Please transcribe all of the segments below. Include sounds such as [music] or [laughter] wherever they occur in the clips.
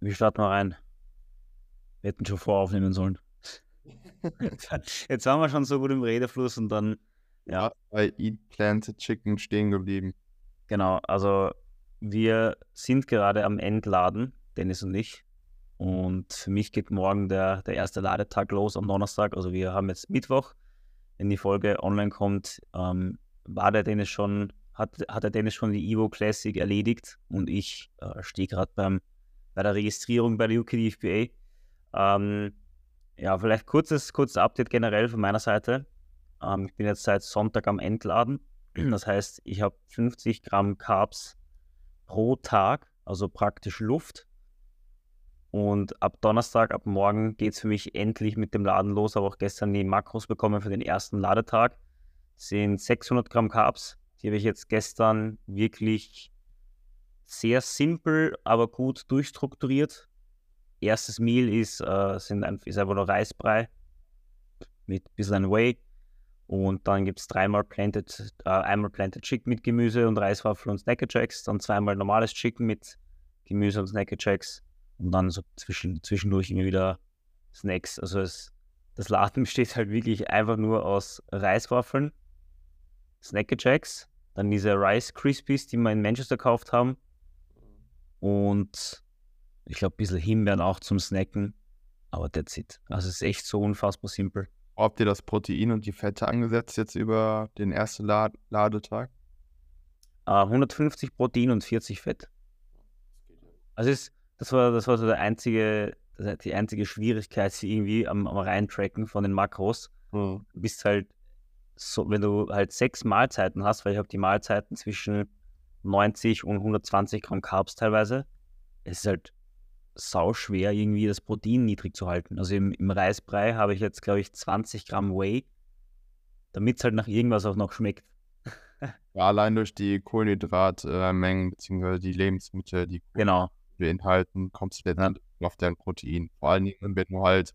wie starten wir rein? Wir hätten schon voraufnehmen sollen. [laughs] Jetzt waren wir schon so gut im Redefluss und dann, ja. Bei Eat Planted Chicken stehen geblieben. Genau, also wir sind gerade am Entladen, Dennis und ich. Und für mich geht morgen der, der erste Ladetag los am Donnerstag. Also wir haben jetzt Mittwoch. Wenn die Folge online kommt, ähm, war der Dennis schon, hat, hat der Dennis schon die Evo Classic erledigt und ich äh, stehe gerade beim bei der Registrierung bei der UKDFBA. Ähm, ja, vielleicht kurzes, kurzes Update generell von meiner Seite. Ähm, ich bin jetzt seit Sonntag am Entladen. [clears throat] Das heißt, ich habe 50 Gramm Carbs pro Tag, also praktisch Luft. Und ab Donnerstag, ab morgen geht es für mich endlich mit dem Laden los. Habe auch gestern die Makros bekommen für den ersten Ladetag. Das sind 600 Gramm Carbs. Die habe ich jetzt gestern wirklich sehr simpel, aber gut durchstrukturiert. Erstes Meal ist, äh, sind ein, ist einfach nur Reisbrei mit ein bisschen Whey. Und dann gibt es dreimal Planted, äh, einmal Planted Chicken mit Gemüse und Reiswaffel und Snacker Jacks. Dann zweimal normales Chicken mit Gemüse und Snacker Jacks. Und dann so zwischen, zwischendurch immer wieder Snacks. Also es, das Laden [laughs] besteht halt wirklich einfach nur aus Reiswaffeln, Snacker Jacks, dann diese Rice Krispies, die wir in Manchester gekauft haben und ich glaube, ein bisschen Himbeeren auch zum Snacken. Aber that's it. Also es ist echt so unfassbar simpel. Habt ihr das Protein und die Fette angesetzt jetzt über den ersten Lad Ladetag? Uh, 150 Protein und 40 Fett. Also ist, das war, das war so der einzige, die einzige Schwierigkeit irgendwie am, am Reintracken von den Makros. Mhm. Du bist halt so, wenn du halt sechs Mahlzeiten hast, weil ich habe die Mahlzeiten zwischen 90 und 120 Gramm Carbs teilweise. Es ist halt sau schwer, irgendwie das Protein niedrig zu halten. Also im, im Reisbrei habe ich jetzt, glaube ich, 20 Gramm Whey, damit es halt nach irgendwas auch noch schmeckt. [laughs] ja, allein durch die Kohlenhydratmengen bzw. die Lebensmittel, die genau. beinhalten, kommst du letztendlich ja. auf dein Protein. Vor allen Dingen, wenn du halt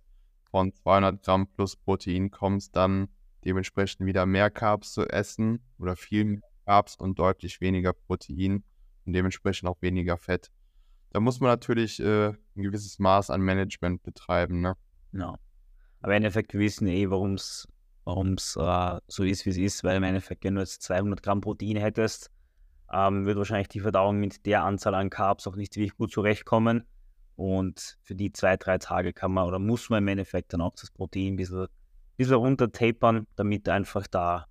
von 200 Gramm plus Protein kommst, dann dementsprechend wieder mehr Carbs zu essen oder viel mehr Carbs und deutlich weniger Protein und dementsprechend auch weniger Fett. Da muss man natürlich äh, ein gewisses Maß an Management betreiben. Ne? Ja. Aber im Endeffekt, wir wissen eh, warum es äh, so ist, wie es ist, weil im Endeffekt, wenn du jetzt 200 Gramm Protein hättest, ähm, wird wahrscheinlich die Verdauung mit der Anzahl an Carbs auch nicht wirklich gut zurechtkommen. Und für die zwei, drei Tage kann man oder muss man im Endeffekt dann auch das Protein ein bisschen, bisschen runtertapern, damit einfach da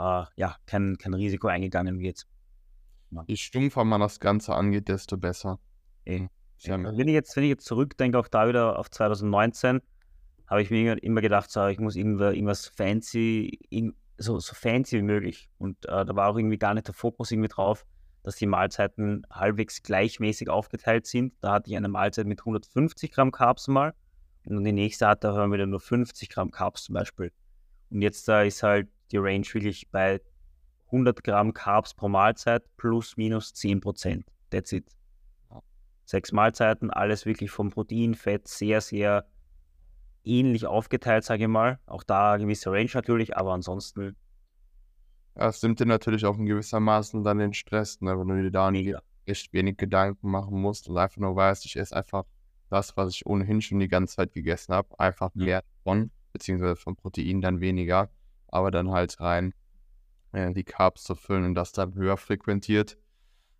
äh, ja, kein, kein Risiko eingegangen wird. Ja. Je stumpfer man das Ganze angeht, desto besser. Eh. Also wenn, ich jetzt, wenn ich jetzt zurückdenke, auch da wieder auf 2019, habe ich mir immer gedacht, so, ich muss irgendwas fancy, so, so fancy wie möglich. Und äh, da war auch irgendwie gar nicht der Fokus irgendwie drauf, dass die Mahlzeiten halbwegs gleichmäßig aufgeteilt sind. Da hatte ich eine Mahlzeit mit 150 Gramm Carbs mal und die nächste hatte wir wieder nur 50 Gramm Carbs zum Beispiel. Und jetzt da ist halt die Range wirklich bei 100 Gramm Carbs pro Mahlzeit plus minus 10 Prozent. That's it. Sechs Mahlzeiten, alles wirklich vom Protein, Fett sehr, sehr ähnlich aufgeteilt, sage ich mal. Auch da eine gewisse Range natürlich, aber ansonsten. Ja, es nimmt dir natürlich auch in gewisser Maßen dann den Stress, ne? wenn du dir da nicht echt wenig Gedanken machen musst und einfach nur weißt, ich esse einfach das, was ich ohnehin schon die ganze Zeit gegessen habe, einfach mehr von, beziehungsweise vom Protein dann weniger aber dann halt rein äh, die Carbs zu füllen und das dann höher frequentiert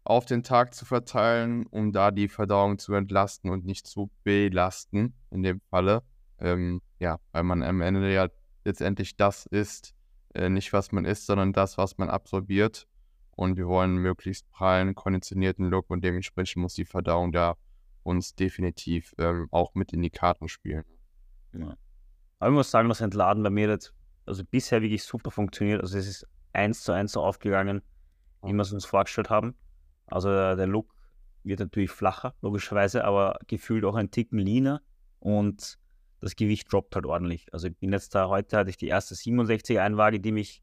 auf den Tag zu verteilen, um da die Verdauung zu entlasten und nicht zu belasten in dem Falle. Ähm, ja, weil man am Ende ja letztendlich das isst, äh, nicht was man isst, sondern das, was man absorbiert. Und wir wollen möglichst prallen, konditionierten Look und dementsprechend muss die Verdauung da uns definitiv ähm, auch mit in die Karten spielen. Ja. Aber ich muss sagen, das Entladen bei mir jetzt also bisher wirklich super funktioniert. Also es ist eins zu eins so aufgegangen, wie wir es uns vorgestellt haben. Also der Look wird natürlich flacher, logischerweise, aber gefühlt auch ein Ticken leaner und das Gewicht droppt halt ordentlich. Also ich bin jetzt da, heute hatte ich die erste 67 Einwaage, die mich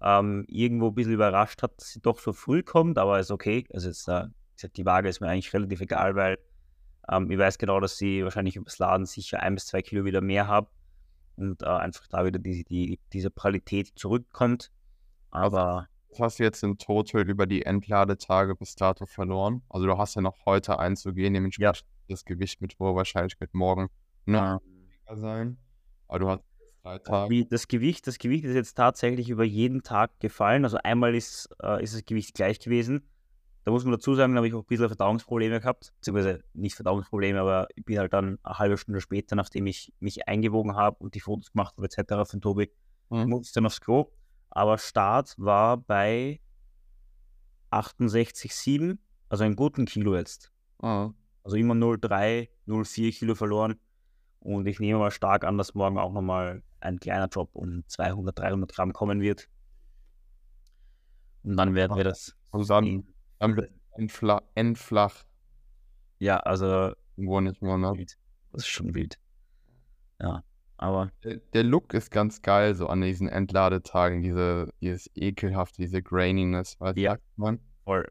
ähm, irgendwo ein bisschen überrascht hat, dass sie doch so früh kommt, aber ist okay. Also jetzt, äh, die Waage ist mir eigentlich relativ egal, weil ähm, ich weiß genau, dass sie wahrscheinlich übers Laden sicher ein bis zwei Kilo wieder mehr habe und äh, einfach da wieder die, die, diese Qualität zurückkommt. Aber. Was hast du jetzt in Total über die Entladetage bis dato verloren? Also du hast ja noch heute einzugehen, dementsprechend das Gewicht mit hoher Wahrscheinlichkeit morgen noch weniger sein. Aber du hast drei Tage. Das Gewicht, das Gewicht ist jetzt tatsächlich über jeden Tag gefallen. Also einmal ist, äh, ist das Gewicht gleich gewesen. Da muss man dazu sagen, da habe ich auch ein bisschen Verdauungsprobleme gehabt, beziehungsweise nicht Verdauungsprobleme, aber ich bin halt dann eine halbe Stunde später, nachdem ich mich eingewogen habe und die Fotos gemacht habe, etc. von Tobi, Mhm. musste ich dann aufs Klo. Aber Start war bei 68,7, also einen guten Kilo jetzt. Ah, Also immer 0,3, 0,4 Kilo verloren. Und ich nehme mal stark an, dass morgen auch nochmal ein kleiner Drop um 200, 300 Gramm kommen wird. Und dann werden wir das. Also dann, entflach, entflach Ja, also irgendwo nicht mehr, ne? das ist schon wild. Ja, aber Der, der Look ist ganz geil, so an diesen Entladetagen, diese, dieses ekelhafte, diese Graininess, was Ja. sagt man? voll.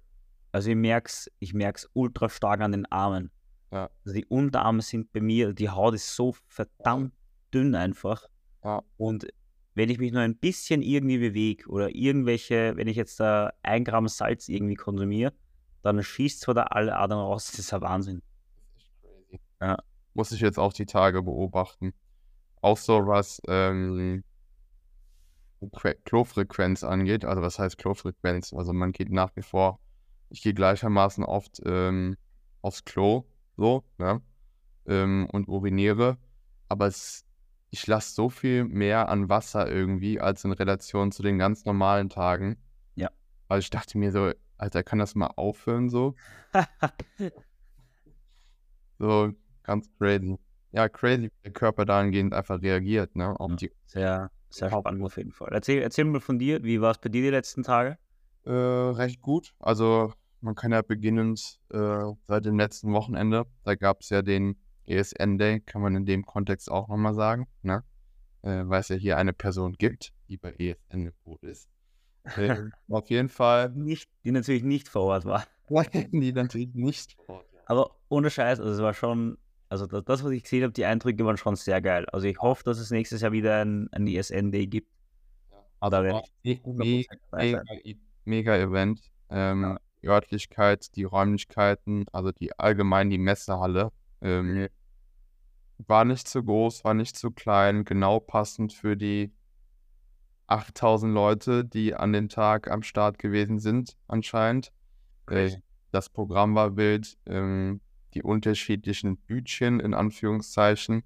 Also ich merke es ich merk's ultra stark an den Armen. Ja. Also die Unterarme sind bei mir, die Haut ist so verdammt dünn einfach. Ja. Und wenn ich mich nur ein bisschen irgendwie bewege oder irgendwelche, wenn ich jetzt da ein Gramm Salz irgendwie konsumiere, dann schießt zwar da alle Adern raus. [laughs] Das ist ja Wahnsinn. Das ist crazy. Ja. Muss ich jetzt auch die Tage beobachten. Auch so was ähm, Que- Klofrequenz angeht. Also was heißt Klofrequenz? Also man geht nach wie vor, ich gehe gleichermaßen oft ähm, aufs Klo, so, ne? Ähm, und uriniere. Aber es, ich lasse so viel mehr an Wasser irgendwie, als in Relation zu den ganz normalen Tagen. Ja. Also ich dachte mir so, Alter, kann das mal aufhören so? [laughs] So, ganz crazy. Ja, crazy, wie der Körper dahingehend einfach reagiert, ne? Auf Ja. die, Sehr, sehr spannend auf jeden Fall. Erzähl, erzähl mal von dir, wie war es bei dir die letzten Tage? äh, recht gut. Also, man kann ja beginnend äh, seit dem letzten Wochenende, da gab es ja den ESN Day, kann man in dem Kontext auch nochmal sagen, ne? Äh, weil es ja hier eine Person gibt, die bei ESN im Boot ist. Äh, [laughs] auf jeden Fall, Nicht, die natürlich nicht vor Ort war. [laughs] die natürlich nicht vor Ort. Aber ohne Scheiß, also es war schon, also das, das was ich gesehen habe, die Eindrücke waren schon sehr geil. Also ich hoffe, dass es nächstes Jahr wieder ein, ein ESN-Day gibt. Ja. Aber da werde War ich me- me- 100% dabei mega, sein. I- mega Event. Ähm, Die Örtlichkeit, die Räumlichkeiten, also die allgemein die Messehalle, ähm, war nicht zu groß, war nicht zu klein, genau passend für die 8000 Leute, die an dem Tag am Start gewesen sind, anscheinend. Äh, das Programm war wild, ähm, die unterschiedlichen Bütchen in Anführungszeichen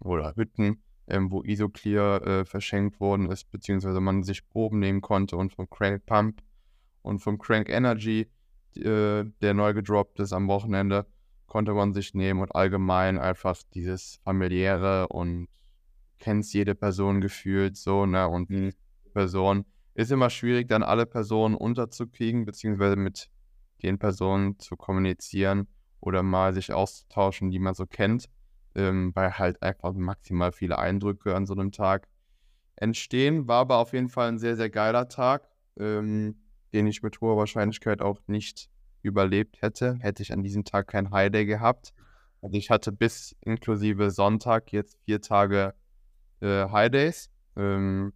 oder Hütten, ähm, wo Isoclear äh, verschenkt worden ist, beziehungsweise man sich Proben nehmen konnte und vom Crank Pump und vom Crank Energy, äh, der neu gedroppt ist am Wochenende, konnte man sich nehmen und allgemein einfach dieses familiäre und kennst jede Person gefühlt so, ne, und Mhm. Person ist immer schwierig, dann alle Personen unterzukriegen, beziehungsweise mit den Personen zu kommunizieren oder mal sich auszutauschen, die man so kennt, ähm, weil halt einfach maximal viele Eindrücke an so einem Tag entstehen. War aber auf jeden Fall ein sehr, sehr geiler Tag, ähm, den ich mit hoher Wahrscheinlichkeit auch nicht überlebt hätte, hätte ich an diesem Tag kein Highday gehabt. Also ich hatte bis inklusive Sonntag jetzt vier Tage äh, Highdays ähm,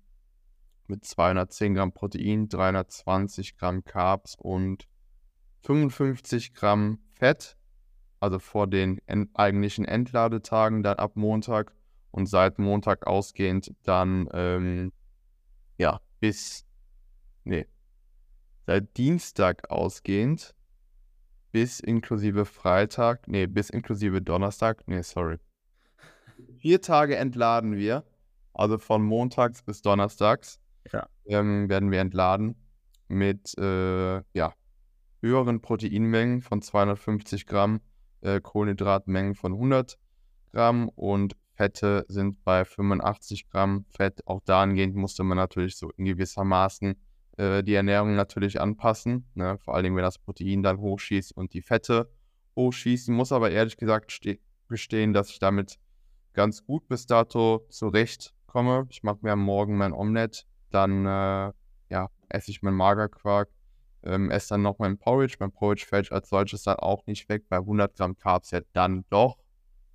mit 210 Gramm Protein, 320 Gramm Carbs und 55 Gramm Fett, also vor den en eigentlichen Entladetagen dann ab Montag und seit Montag ausgehend dann ähm, ja bis nee seit Dienstag ausgehend bis inklusive Freitag, nee, bis inklusive Donnerstag, nee, sorry. Vier Tage entladen wir, also von montags bis donnerstags Ja. ähm, werden wir entladen mit äh, ja, höheren Proteinmengen von 250 Gramm, äh, Kohlenhydratmengen von 100 Gramm und Fette sind bei 85 Gramm Fett. Auch dahingehend musste man natürlich so in gewissermaßen äh, die Ernährung natürlich anpassen, ne? vor allem wenn das Protein dann hochschießt und die Fette hochschießen. Muss aber ehrlich gesagt ste- gestehen, dass ich damit ganz gut bis dato zurechtkomme. Ich mache mir am Morgen mein Omelett, dann äh, ja, esse ich meinen Magerquark, ähm, esse dann noch mein Porridge. Mein Porridge fällt als solches dann auch nicht weg, bei 100 Gramm Carbs ja dann doch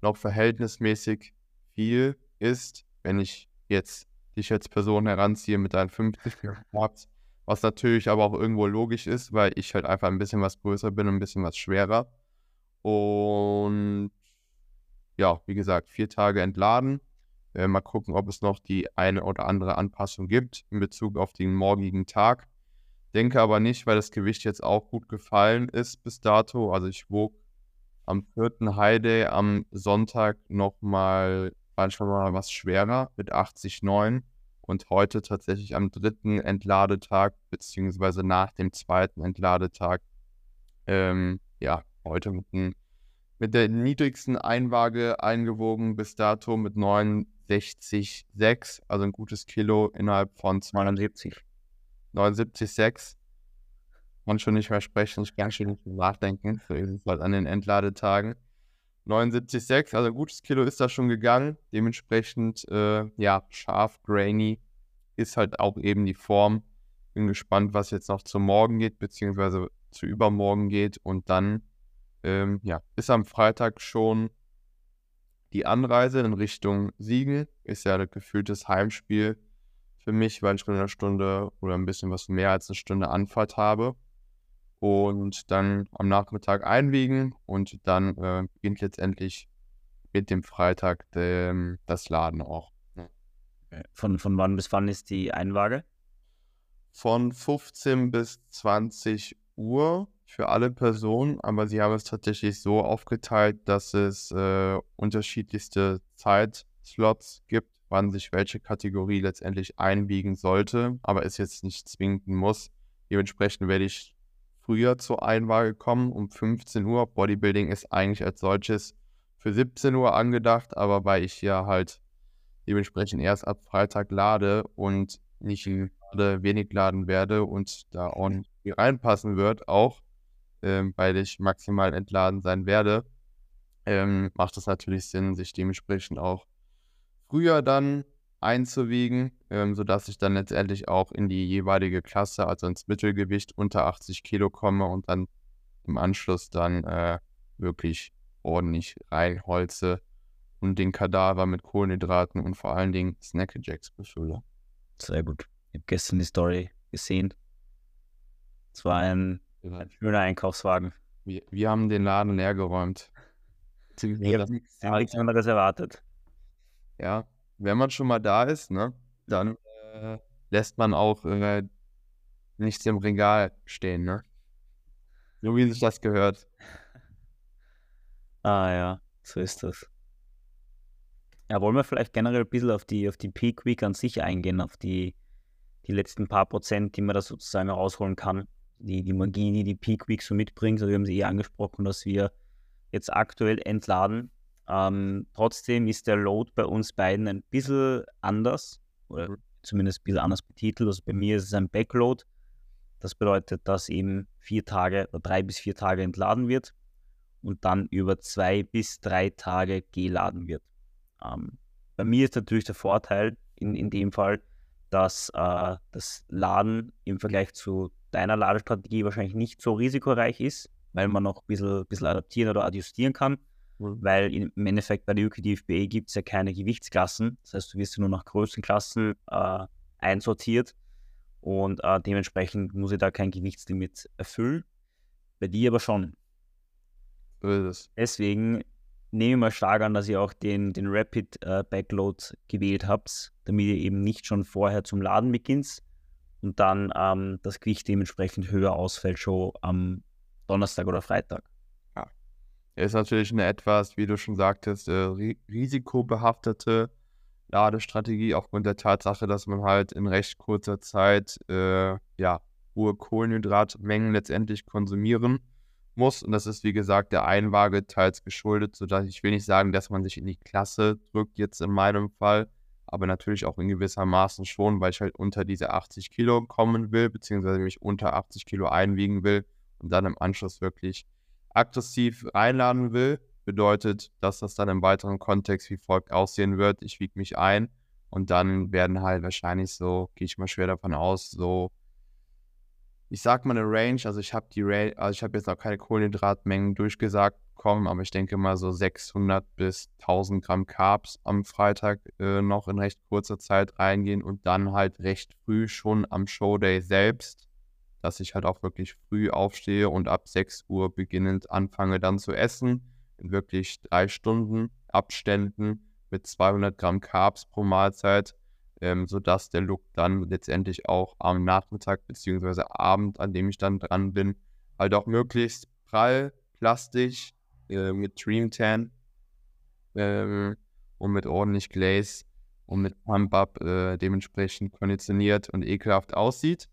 noch verhältnismäßig viel ist, wenn ich jetzt dich als Person heranziehe mit deinen 50 Gramm Carbs, was natürlich aber auch irgendwo logisch ist, weil ich halt einfach ein bisschen was größer bin und ein bisschen was schwerer. Und ja, wie gesagt, vier Tage entladen. Äh, mal gucken, ob es noch die eine oder andere Anpassung gibt in Bezug auf den morgigen Tag. Denke aber nicht, weil das Gewicht jetzt auch gut gefallen ist bis dato. Also ich wog am vierten Heide am Sonntag nochmal manchmal mal was schwerer mit 80,9 und heute tatsächlich am dritten Entladetag, beziehungsweise nach dem zweiten Entladetag, ähm, ja, heute mit, ein, mit der niedrigsten Einwaage eingewogen bis dato mit 69,6, also ein gutes Kilo innerhalb von 79. 79,6. Man schon nicht mehr sprechen, ich kann schon nicht mehr nachdenken. So ist es halt an den Entladetagen. 79,6, also ein gutes Kilo ist da schon gegangen. Dementsprechend, äh, ja, scharf, grainy ist halt auch eben die Form. Bin gespannt, was jetzt noch zum Morgen geht, beziehungsweise zu übermorgen geht. Und dann, ähm, ja, ist am Freitag schon die Anreise in Richtung Siegen. Ist ja ein gefühltes Heimspiel für mich, weil ich schon eine Stunde oder ein bisschen was mehr als eine Stunde Anfahrt habe und dann am Nachmittag einwiegen und dann äh, beginnt letztendlich mit dem Freitag dem, das Laden auch. Von, von wann bis wann ist die Einwaage? Von 15 bis 20 Uhr für alle Personen, aber sie haben es tatsächlich so aufgeteilt, dass es äh, unterschiedlichste Zeitslots gibt, wann sich welche Kategorie letztendlich einbiegen sollte, aber es jetzt nicht zwingend muss. Dementsprechend werde ich früher zur Einwaage kommen, um 15 Uhr. Bodybuilding ist eigentlich als solches für 17 Uhr angedacht, aber weil ich ja halt dementsprechend erst ab Freitag lade und nicht gerade wenig laden werde und da auch nicht reinpassen wird, auch ähm, weil ich maximal entladen sein werde, ähm, macht es natürlich Sinn, sich dementsprechend auch früher dann einzuwiegen, ähm, sodass ich dann letztendlich auch in die jeweilige Klasse, also ins Mittelgewicht unter 80 Kilo komme und dann im Anschluss dann äh, wirklich ordentlich reinholze und den Kadaver mit Kohlenhydraten und vor allen Dingen Snackjacks befülle. Sehr gut. Ich habe gestern die Story gesehen. Es war ein, ein schöner Einkaufswagen. Wir, wir haben den Laden leer geräumt. [laughs] Ich habe nichts anderes erwartet. Ja, wenn man schon mal da ist, ne, dann äh, lässt man auch äh, nichts im Regal stehen, ne? So wie sich das gehört. Ah ja, so ist das. Ja, wollen wir vielleicht generell ein bisschen auf die, auf die Peak Week an sich eingehen, auf die, die letzten paar Prozent, die man da sozusagen rausholen kann. Die, die Magie, die die Peak Week so mitbringt. Also wir haben sie eh angesprochen, dass wir jetzt aktuell entladen ähm, trotzdem ist der Load bei uns beiden ein bisschen anders oder mhm. zumindest ein bisschen anders betitelt. Also bei mir ist es ein Backload. Das bedeutet, dass eben vier Tage oder drei bis vier Tage entladen wird und dann über zwei bis drei Tage geladen wird. Ähm, bei mir ist natürlich der Vorteil in, in dem Fall, dass äh, das Laden im Vergleich zu deiner Ladestrategie wahrscheinlich nicht so risikoreich ist, weil man noch ein bisschen, bisschen adaptieren oder adjustieren kann. Mhm. Weil im Endeffekt bei der UKDFBA gibt es ja keine Gewichtsklassen. Das heißt, du wirst ja nur nach Größenklassen äh, einsortiert und äh, dementsprechend muss ich da kein Gewichtslimit erfüllen. Bei dir aber schon. Deswegen nehme ich mal stark an, dass ihr auch den, den Rapid äh, Backload gewählt habt, damit ihr eben nicht schon vorher zum Laden beginnt und dann ähm, das Gewicht dementsprechend höher ausfällt, schon am Donnerstag oder Freitag ist natürlich eine etwas, wie du schon sagtest, äh, risikobehaftete Ladestrategie aufgrund der Tatsache, dass man halt in recht kurzer Zeit äh, ja, hohe Kohlenhydratmengen letztendlich konsumieren muss. Und das ist, wie gesagt, der Einwaage teils geschuldet, sodass ich will nicht sagen, dass man sich in die Klasse drückt, jetzt in meinem Fall, aber natürlich auch in gewisser Maßen schon, weil ich halt unter diese 80 Kilo kommen will, beziehungsweise mich unter 80 Kilo einwiegen will und dann im Anschluss wirklich aggressiv einladen will, bedeutet, dass das dann im weiteren Kontext wie folgt aussehen wird. Ich wiege mich ein und dann werden halt wahrscheinlich so, gehe ich mal schwer davon aus, so, ich sag mal eine Range, also ich habe die Range, also ich habe jetzt noch keine Kohlenhydratmengen durchgesagt bekommen, aber ich denke mal so 600 bis 1000 Gramm Carbs am Freitag äh, noch in recht kurzer Zeit reingehen und dann halt recht früh schon am Showday selbst dass ich halt auch wirklich früh aufstehe und ab 6 Uhr beginnend anfange dann zu essen. In wirklich drei Stunden Abständen mit 200 Gramm Carbs pro Mahlzeit, ähm, sodass der Look dann letztendlich auch am Nachmittag bzw. Abend, an dem ich dann dran bin, halt auch möglichst prall, plastisch, äh, mit Dream Tan äh, und mit ordentlich Glaze und mit Pump-Up äh, dementsprechend konditioniert und ekelhaft aussieht.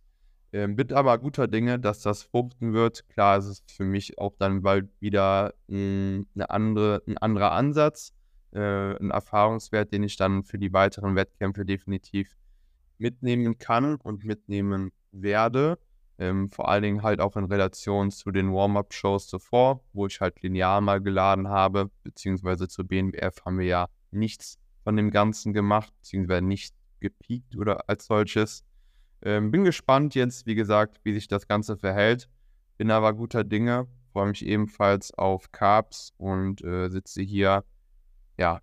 Ähm, bin aber guter Dinge, dass das fruchten wird. Klar, es ist für mich auch dann bald wieder mh, eine andere, ein anderer Ansatz, äh, ein Erfahrungswert, den ich dann für die weiteren Wettkämpfe definitiv mitnehmen kann und mitnehmen werde. Ähm, vor allen Dingen halt auch in Relation zu den Warm-Up-Shows zuvor, wo ich halt linear mal geladen habe, beziehungsweise zur BNBF haben wir ja nichts von dem Ganzen gemacht, beziehungsweise nicht gepiekt oder als solches. Ähm, bin gespannt jetzt, wie gesagt, wie sich das Ganze verhält. Bin aber guter Dinge, freue mich ebenfalls auf Carbs und äh, sitze hier, ja,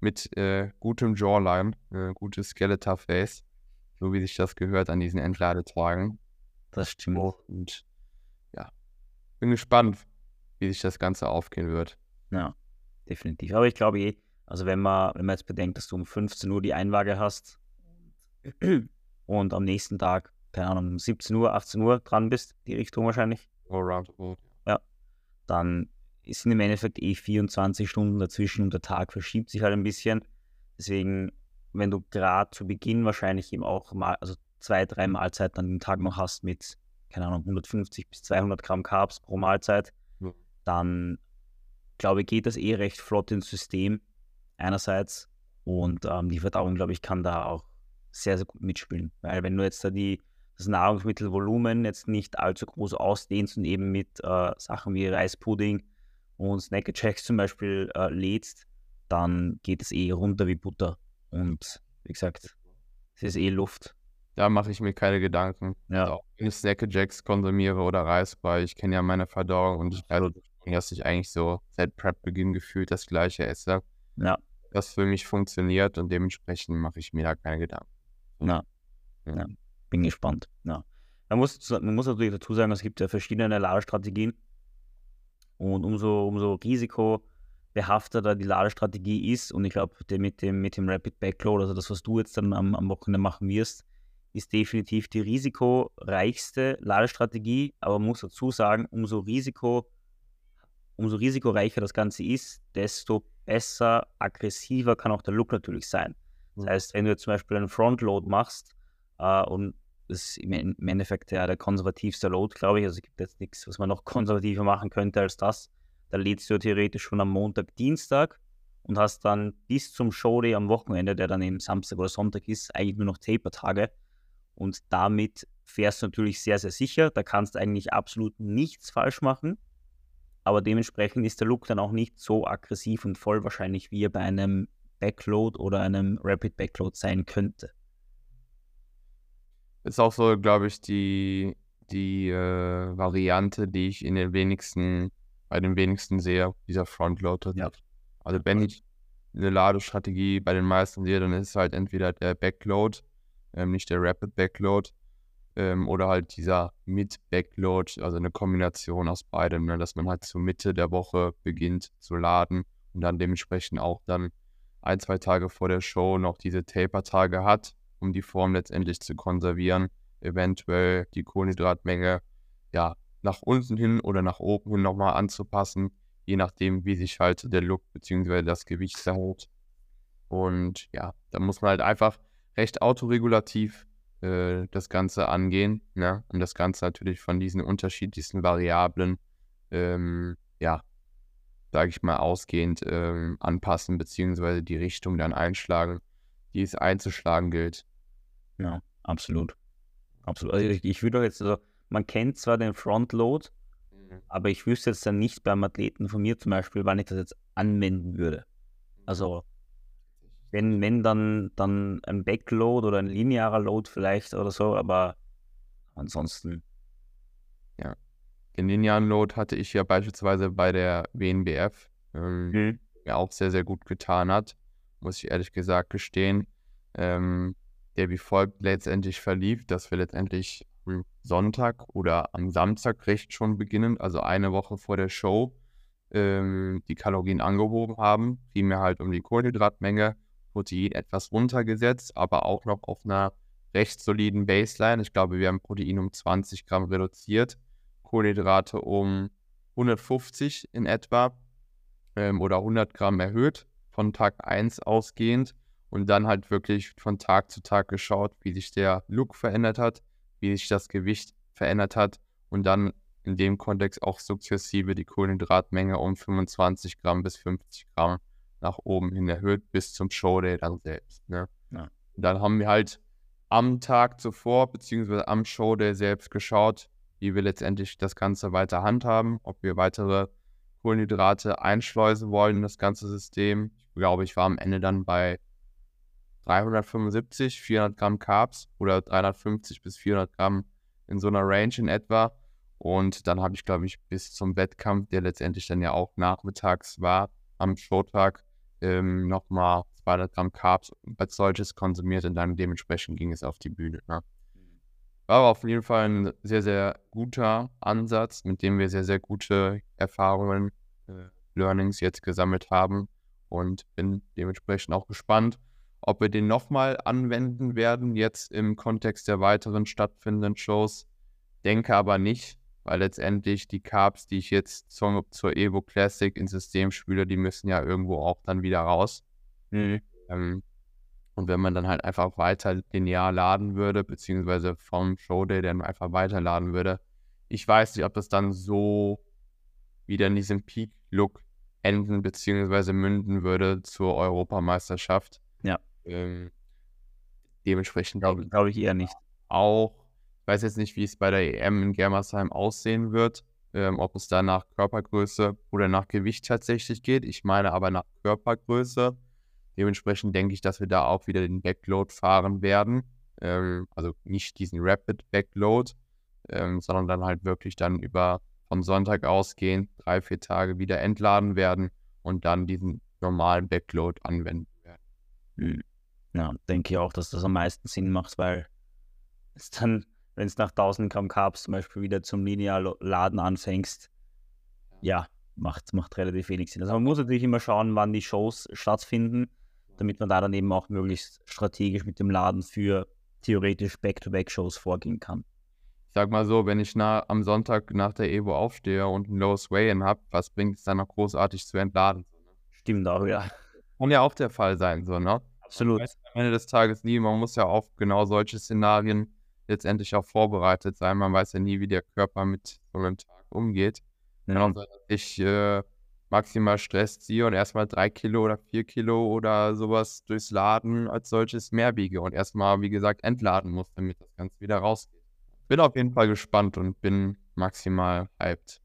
mit äh, gutem Jawline, äh, gutes Skeletor Face, so wie sich das gehört an diesen Entladetagen. Das stimmt. Und ja, bin gespannt, wie sich das Ganze aufgehen wird. Ja, definitiv. Aber ich glaube eh, also wenn man, wenn man jetzt bedenkt, dass du um 15 Uhr die Einwaage hast und am nächsten Tag, keine Ahnung, um 17 Uhr, 18 Uhr dran bist, die Richtung wahrscheinlich. Roundabout. Ja. Dann sind im Endeffekt eh 24 Stunden dazwischen und der Tag verschiebt sich halt ein bisschen. Deswegen, wenn du gerade zu Beginn wahrscheinlich eben auch mal, also zwei, drei Mahlzeiten an dem Tag noch hast mit, keine Ahnung, 150 bis 200 Gramm Carbs pro Mahlzeit, ja. dann glaube ich, geht das eh recht flott ins System einerseits und ähm, die Verdauung, glaube ich, kann da auch sehr, sehr gut mitspielen. Weil wenn du jetzt da die, das Nahrungsmittelvolumen jetzt nicht allzu groß ausdehnst und eben mit äh, Sachen wie Reispudding und Snack-Checks zum Beispiel äh, lädst, dann geht es eh runter wie Butter. Und wie gesagt, es ist eh Luft. Da mache ich mir keine Gedanken. Ja. Also, wenn ich Snack Jacks konsumiere oder Reisbrei, ich kenne ja meine Verdauung und ich weiß, dass ich eigentlich so seit Prep-Beginn gefühlt das Gleiche esse. Ja. Das für mich funktioniert und dementsprechend mache ich mir da keine Gedanken. Ja. ja. Bin gespannt. Ja. Man muss, man muss natürlich dazu sagen, es gibt ja verschiedene Ladestrategien. Und umso, umso risikobehafteter die Ladestrategie ist, und ich glaube, mit dem, mit dem Rapid Backload, also das, was du jetzt dann am, am Wochenende machen wirst, ist definitiv die risikoreichste Ladestrategie, aber man muss dazu sagen, umso, Risiko, umso risikoreicher das Ganze ist, desto besser, aggressiver kann auch der Look natürlich sein. Das heißt, wenn du jetzt zum Beispiel einen Frontload machst äh, und das ist im Endeffekt ja der konservativste Load, glaube ich, also es gibt jetzt nichts, was man noch [laughs] konservativer machen könnte als das, da lädst du theoretisch schon am Montag, Dienstag und hast dann bis zum Showday am Wochenende, der dann eben Samstag oder Sonntag ist, eigentlich nur noch Taper-Tage und damit fährst du natürlich sehr, sehr sicher. Da kannst du eigentlich absolut nichts falsch machen. Aber dementsprechend ist der Look dann auch nicht so aggressiv und voll wahrscheinlich, wie bei einem Backload oder einem Rapid Backload sein könnte. Ist auch so, glaube ich, die, die äh, Variante, die ich in den wenigsten, bei den wenigsten sehe, dieser Frontload. Ja. Also wenn ich eine Ladestrategie bei den meisten sehe, dann ist es halt entweder der Backload ähm, nicht der Rapid Backload ähm, oder halt dieser Mid-Backload, also eine Kombination aus beidem, ne, dass man halt zur Mitte der Woche beginnt zu laden und dann dementsprechend auch dann ein, zwei Tage vor der Show noch diese Taper-Tage hat, um die Form letztendlich zu konservieren, eventuell die Kohlenhydratmenge ja nach unten hin oder nach oben hin nochmal anzupassen, je nachdem, wie sich halt der Look bzw. das Gewicht verhält. Und ja, da muss man halt einfach recht autoregulativ äh, das Ganze angehen. Ne? Und das Ganze natürlich von diesen unterschiedlichsten Variablen, ähm, ja, sage ich mal, ausgehend ähm, anpassen, beziehungsweise die Richtung dann einschlagen, die es einzuschlagen gilt. Ja, absolut. Absolut. Also ich, ich würde jetzt, also man kennt zwar den Frontload, mhm. aber ich wüsste jetzt dann nicht beim Athleten von mir zum Beispiel, wann ich das jetzt anwenden würde. Also wenn, wenn dann, dann ein Backload oder ein linearer Load vielleicht oder so, aber ansonsten. Ja. Den linearen Load hatte ich ja beispielsweise bei der WNBF, ähm, mhm. mir auch sehr, sehr gut getan hat, muss ich ehrlich gesagt gestehen. Ähm, der wie folgt letztendlich verlief, dass wir letztendlich Sonntag oder am Samstag recht schon beginnend, also eine Woche vor der Show, ähm, die Kalorien angehoben haben, primär halt um die Kohlenhydratmenge, Protein etwas runtergesetzt, aber auch noch auf einer recht soliden Baseline. Ich glaube, wir haben Protein um 20 Gramm reduziert, Kohlenhydrate um 150 in etwa ähm, oder 100 Gramm erhöht von Tag 1 ausgehend und dann halt wirklich von Tag zu Tag geschaut, wie sich der Look verändert hat, wie sich das Gewicht verändert hat und dann in dem Kontext auch sukzessive die Kohlenhydratmenge um 25 Gramm bis 50 Gramm nach oben hin erhöht, bis zum Showday dann selbst. Ne? Ja. Dann haben wir halt am Tag zuvor, beziehungsweise am Showday selbst geschaut, wie wir letztendlich das Ganze weiter handhaben, ob wir weitere Kohlenhydrate einschleusen wollen in das ganze System. Ich glaube, ich war am Ende dann bei 375, 400 Gramm Carbs oder 350 bis 400 Gramm in so einer Range in etwa. Und dann habe ich, glaube ich, bis zum Wettkampf, der letztendlich dann ja auch nachmittags war, am Showtag, ähm, nochmal 200 Gramm Carbs als solches konsumiert und dann dementsprechend ging es auf die Bühne. Ne? War aber auf jeden Fall ein sehr, sehr guter Ansatz, mit dem wir sehr, sehr gute Erfahrungen, äh, Learnings jetzt gesammelt haben und bin dementsprechend auch gespannt, ob wir den nochmal anwenden werden, jetzt im Kontext der weiteren stattfindenden Shows. Denke aber nicht, weil letztendlich die Carbs, die ich jetzt zur, zur Evo Classic ins System spüle, die müssen ja irgendwo auch dann wieder raus. Mhm. Ähm, und wenn man dann halt einfach weiter linear laden würde, beziehungsweise vom Showday dann einfach weiterladen würde, ich weiß nicht, ob das dann so wieder in diesem Peak-Look enden beziehungsweise münden würde zur Europameisterschaft. Ja. Ähm, dementsprechend glaube glaub ich eher nicht. Auch ich weiß jetzt nicht, wie es bei der EM in Germersheim aussehen wird, ähm, ob es da nach Körpergröße oder nach Gewicht tatsächlich geht. Ich meine aber nach Körpergröße. Dementsprechend denke ich, dass wir da auch wieder den Backload fahren werden. Ähm, also nicht diesen Rapid Backload, ähm, sondern dann halt wirklich dann über von Sonntag ausgehend drei, vier Tage wieder entladen werden und dann diesen normalen Backload anwenden werden. Hm. Ja, denke ich auch, dass das am meisten Sinn macht, weil es dann wenn es nach 1000 Gramm Carbs zum Beispiel wieder zum Linear-Laden anfängst, ja, macht, macht relativ wenig Sinn. Also man muss natürlich immer schauen, wann die Shows stattfinden, damit man da dann eben auch möglichst strategisch mit dem Laden für theoretisch Back-to-Back-Shows vorgehen kann. Ich sag mal so, wenn ich na, am Sonntag nach der Evo aufstehe und ein Low Sway-In habe, was bringt es dann noch großartig zu entladen? Stimmt auch, ja. Kann ja auch der Fall sein, so, ne? Absolut. Am Ende des Tages nie, man muss ja auf genau solche Szenarien letztendlich auch vorbereitet sein. Man weiß ja nie, wie der Körper mit so einem Tag umgeht. Ja. Und ich äh, maximal Stress ziehe und erstmal drei Kilo oder vier Kilo oder sowas durchs Laden als solches mehr biege und erstmal, wie gesagt, entladen muss, damit das Ganze wieder rausgeht. Bin auf jeden Fall gespannt und bin maximal hyped.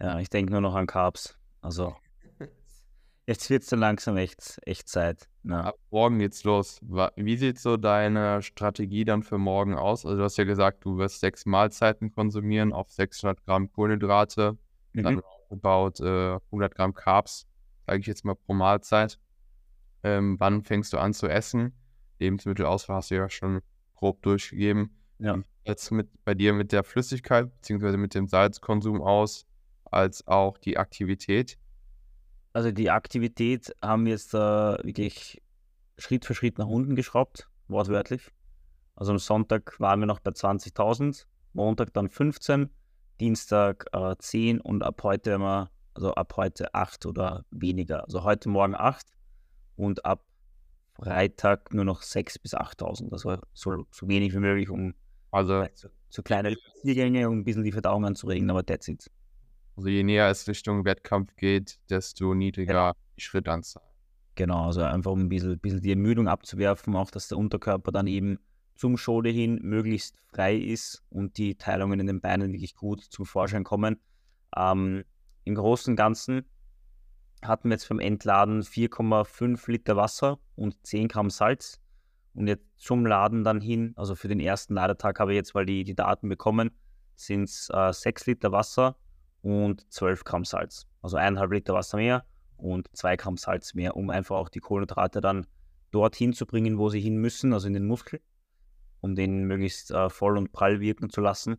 Ja, ich denke nur noch an Carbs. Also [laughs] Jetzt wird es dann langsam echt, echt Zeit. Ja. Ab morgen geht's los. Wie sieht so deine Strategie dann für morgen aus? Also du hast ja gesagt, du wirst sechs Mahlzeiten konsumieren auf 600 Gramm Kohlenhydrate, mhm. dann aufgebaut äh, 100 Gramm Carbs, sage ich jetzt mal pro Mahlzeit. Ähm, wann fängst du an zu essen? Lebensmittelauswahl hast du ja schon grob durchgegeben. Ja. Jetzt mit bei dir mit der Flüssigkeit bzw. mit dem Salzkonsum aus, als auch die Aktivität also die Aktivität haben wir jetzt äh, wirklich Schritt für Schritt nach unten geschraubt, wortwörtlich. Also am Sonntag waren wir noch bei 20.000, Montag dann 15, Dienstag äh, 10 und ab heute immer, also ab heute 8 oder weniger. Also heute Morgen 8 und ab Freitag nur noch 6 bis 8.000. Also so, so wenig wie möglich, um also so, so kleine Spaziergänge und ein bisschen die Verdauung anzuregen, aber that's it. Also je näher es Richtung Wettkampf geht, desto niedriger ja. die Schrittanzahl. Genau, also einfach um ein bisschen, bisschen die Ermüdung abzuwerfen, auch dass der Unterkörper dann eben zum Schode hin möglichst frei ist und die Teilungen in den Beinen wirklich gut zum Vorschein kommen. Ähm, Im Großen und Ganzen hatten wir jetzt beim Entladen 4,5 Liter Wasser und 10 Gramm Salz. Und jetzt zum Laden dann hin, also für den ersten Ladetag habe ich jetzt, weil die, die Daten bekommen, sind es äh, 6 Liter Wasser und 12 Gramm Salz. Also eineinhalb Liter Wasser mehr und zwei Gramm Salz mehr, um einfach auch die Kohlenhydrate dann dorthin zu bringen, wo sie hin müssen, also in den Muskel, um den möglichst äh, voll und prall wirken zu lassen.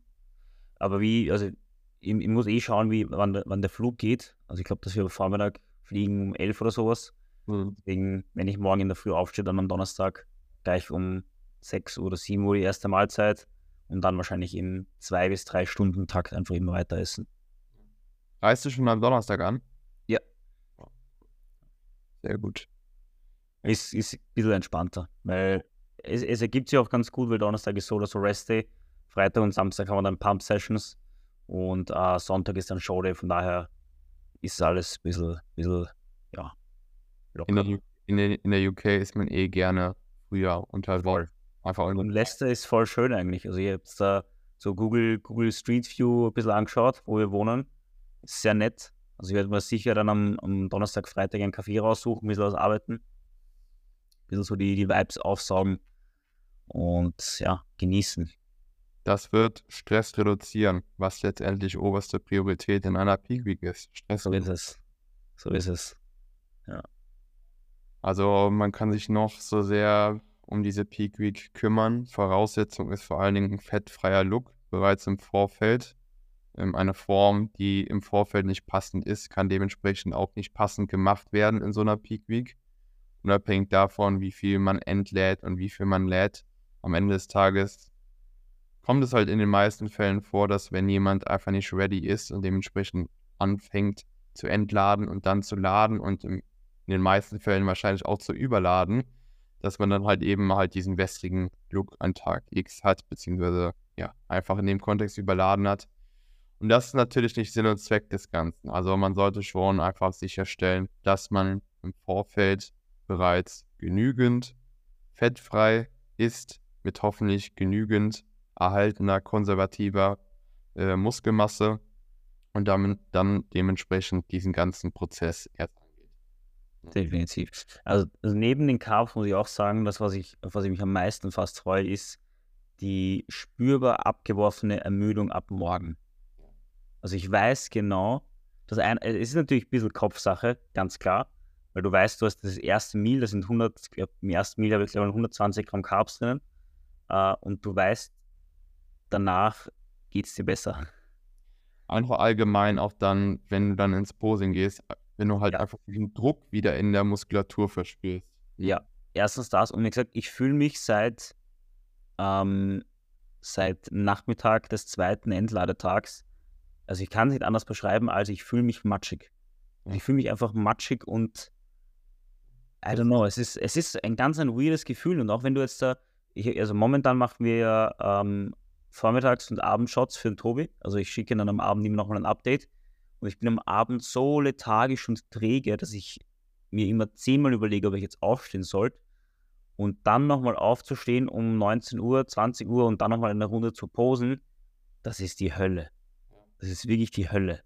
aber wie, also ich, ich muss eh schauen, wie, wann, der, wann der Flug geht. Also ich glaube, dass wir am Vormittag fliegen um 11 oder sowas. Mhm. Deswegen, wenn ich morgen in der Früh aufstehe, dann am Donnerstag gleich um 6 oder 7 Uhr die erste Mahlzeit und dann wahrscheinlich in zwei bis drei Stunden Takt einfach immer weiter essen. Reist du schon am Donnerstag an? Ja. Sehr gut. Ist, ist ein bisschen entspannter, weil es, es ergibt sich auch ganz gut, weil Donnerstag ist so oder so Rest Day. Freitag und Samstag haben wir dann Pump Sessions und äh, Sonntag ist dann Show Day. Von daher ist alles ein bisschen, bisschen ja, locker. In der, in, der, in der UK ist man eh gerne früher unter Voll. Einfach und Leicester ist voll schön eigentlich. Also ich habe da so Google, Google Street View ein bisschen angeschaut, wo wir wohnen. Ist sehr nett. Also ich werde mir sicher dann am, am Donnerstag, Freitag einen Kaffee raussuchen, ein bisschen was arbeiten. Ein bisschen so die, die Vibes aufsaugen und ja, genießen. Das wird Stress reduzieren, was letztendlich oberste Priorität in einer Peak Week ist. Stress so ist es. So ist es. Ja. Also man kann sich noch so sehr um diese Peak Week kümmern. Voraussetzung ist vor allen Dingen ein fettfreier Look bereits im Vorfeld. Ähm, eine Form, die im Vorfeld nicht passend ist, kann dementsprechend auch nicht passend gemacht werden in so einer Peak Week. Unabhängig davon, wie viel man entlädt und wie viel man lädt. Am Ende des Tages kommt es halt in den meisten Fällen vor, dass wenn jemand einfach nicht ready ist und dementsprechend anfängt zu entladen und dann zu laden und in den meisten Fällen wahrscheinlich auch zu überladen, dass man dann halt eben halt diesen wässrigen Look an Tag X hat, beziehungsweise ja, einfach in dem Kontext überladen hat. Und das ist natürlich nicht Sinn und Zweck des Ganzen. Also man sollte schon einfach sicherstellen, dass man im Vorfeld bereits genügend fettfrei ist, mit hoffentlich genügend erhaltener konservativer äh, Muskelmasse und damit dann dementsprechend diesen ganzen Prozess erst Definitiv. Also, also neben den Carbs muss ich auch sagen, das, was ich, auf was ich mich am meisten fast freue, ist die spürbar abgeworfene Ermüdung ab morgen. Also ich weiß genau, dass ein, es ist natürlich ein bisschen Kopfsache, ganz klar, weil du weißt, du hast das erste Meal, das sind 100, ich glaube, im ersten Meal habe ich glaube 120 Gramm Carbs drinnen äh, und du weißt, danach geht es dir besser. Einfach allgemein auch dann, wenn du dann ins Posing gehst, wenn du halt ja. einfach den Druck wieder in der Muskulatur verspürst. Ja, erstens das. Und wie gesagt, ich fühle mich seit, ähm, seit Nachmittag des zweiten Entladetags, also ich kann es nicht anders beschreiben, als ich fühle mich matschig. Ja. Ich fühle mich einfach matschig und I don't know, es ist, es ist ein ganz ein weirdes Gefühl. Und auch wenn du jetzt da, ich, also momentan machen wir ja ähm, Vormittags- und Abendshots für den Tobi. Also ich schicke dann am Abend ihm nochmal ein Update. Und ich bin am Abend so lethargisch und träge, dass ich mir immer zehnmal überlege, ob ich jetzt aufstehen sollte. Und dann nochmal aufzustehen um 19 Uhr, 20 Uhr und dann nochmal eine Runde zu posen, das ist die Hölle. Das ist wirklich die Hölle.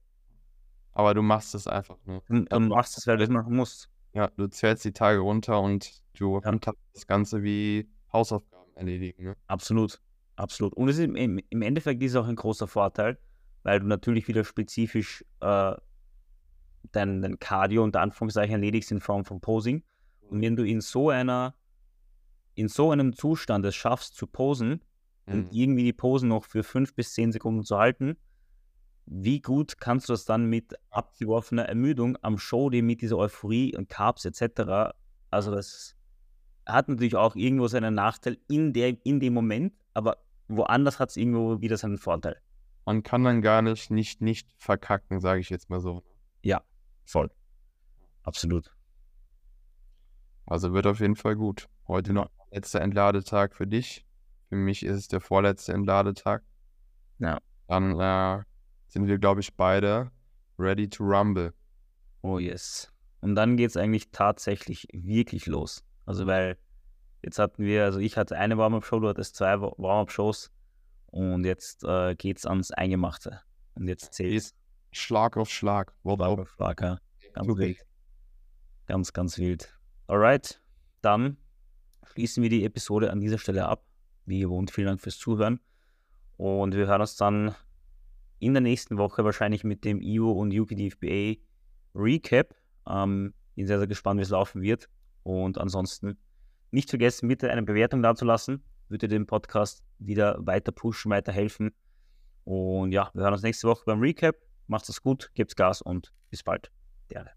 Aber du machst es einfach, ne? Du, du machst es, weil du es machen musst. Ja, du zählst die Tage runter und du ja. das Ganze wie Hausaufgaben erledigen, ne? Absolut, absolut. Und es ist im, im Endeffekt ist es auch ein großer Vorteil, weil du natürlich wieder spezifisch äh, dein, dein Cardio unter Anführungszeichen erledigst in Form von Posing. Und wenn du in so einer, in so einem Zustand es schaffst zu posen mhm. und irgendwie die Posen noch für fünf bis zehn Sekunden zu halten, wie gut kannst du das dann mit abgeworfener Ermüdung am Show, dem mit dieser Euphorie und Carbs etc. Also das hat natürlich auch irgendwo seinen Nachteil in, der, in dem Moment, aber woanders hat es irgendwo wieder seinen Vorteil man kann dann gar nicht nicht, nicht verkacken, sage ich jetzt mal so. Ja, voll. Absolut. Also wird auf jeden Fall gut. Heute noch letzter Entladetag für dich. Für mich ist es der vorletzte Entladetag. Ja. Dann äh, sind wir, glaube ich, beide ready to rumble. Oh yes. Und dann geht es eigentlich tatsächlich wirklich los. Also weil jetzt hatten wir, also ich hatte eine Warm-Up-Show, du hattest zwei Warm-Up-Shows. Und jetzt äh, geht es ans Eingemachte. Und jetzt zählt Schlag auf Schlag. Schlag auf Schlag, ja. Ganz okay. wild. Ganz, ganz wild. Alright, dann schließen wir die Episode an dieser Stelle ab. Wie gewohnt, vielen Dank fürs Zuhören. Und wir hören uns dann in der nächsten Woche wahrscheinlich mit dem IO und UPDFBA Recap. Ähm, bin sehr, sehr gespannt, wie es laufen wird. Und ansonsten nicht vergessen, bitte eine Bewertung dazulassen würde den Podcast wieder weiter pushen, weiter helfen. Und ja, wir hören uns nächste Woche beim Recap. Macht's es gut, gebt's Gas und bis bald. Gerne.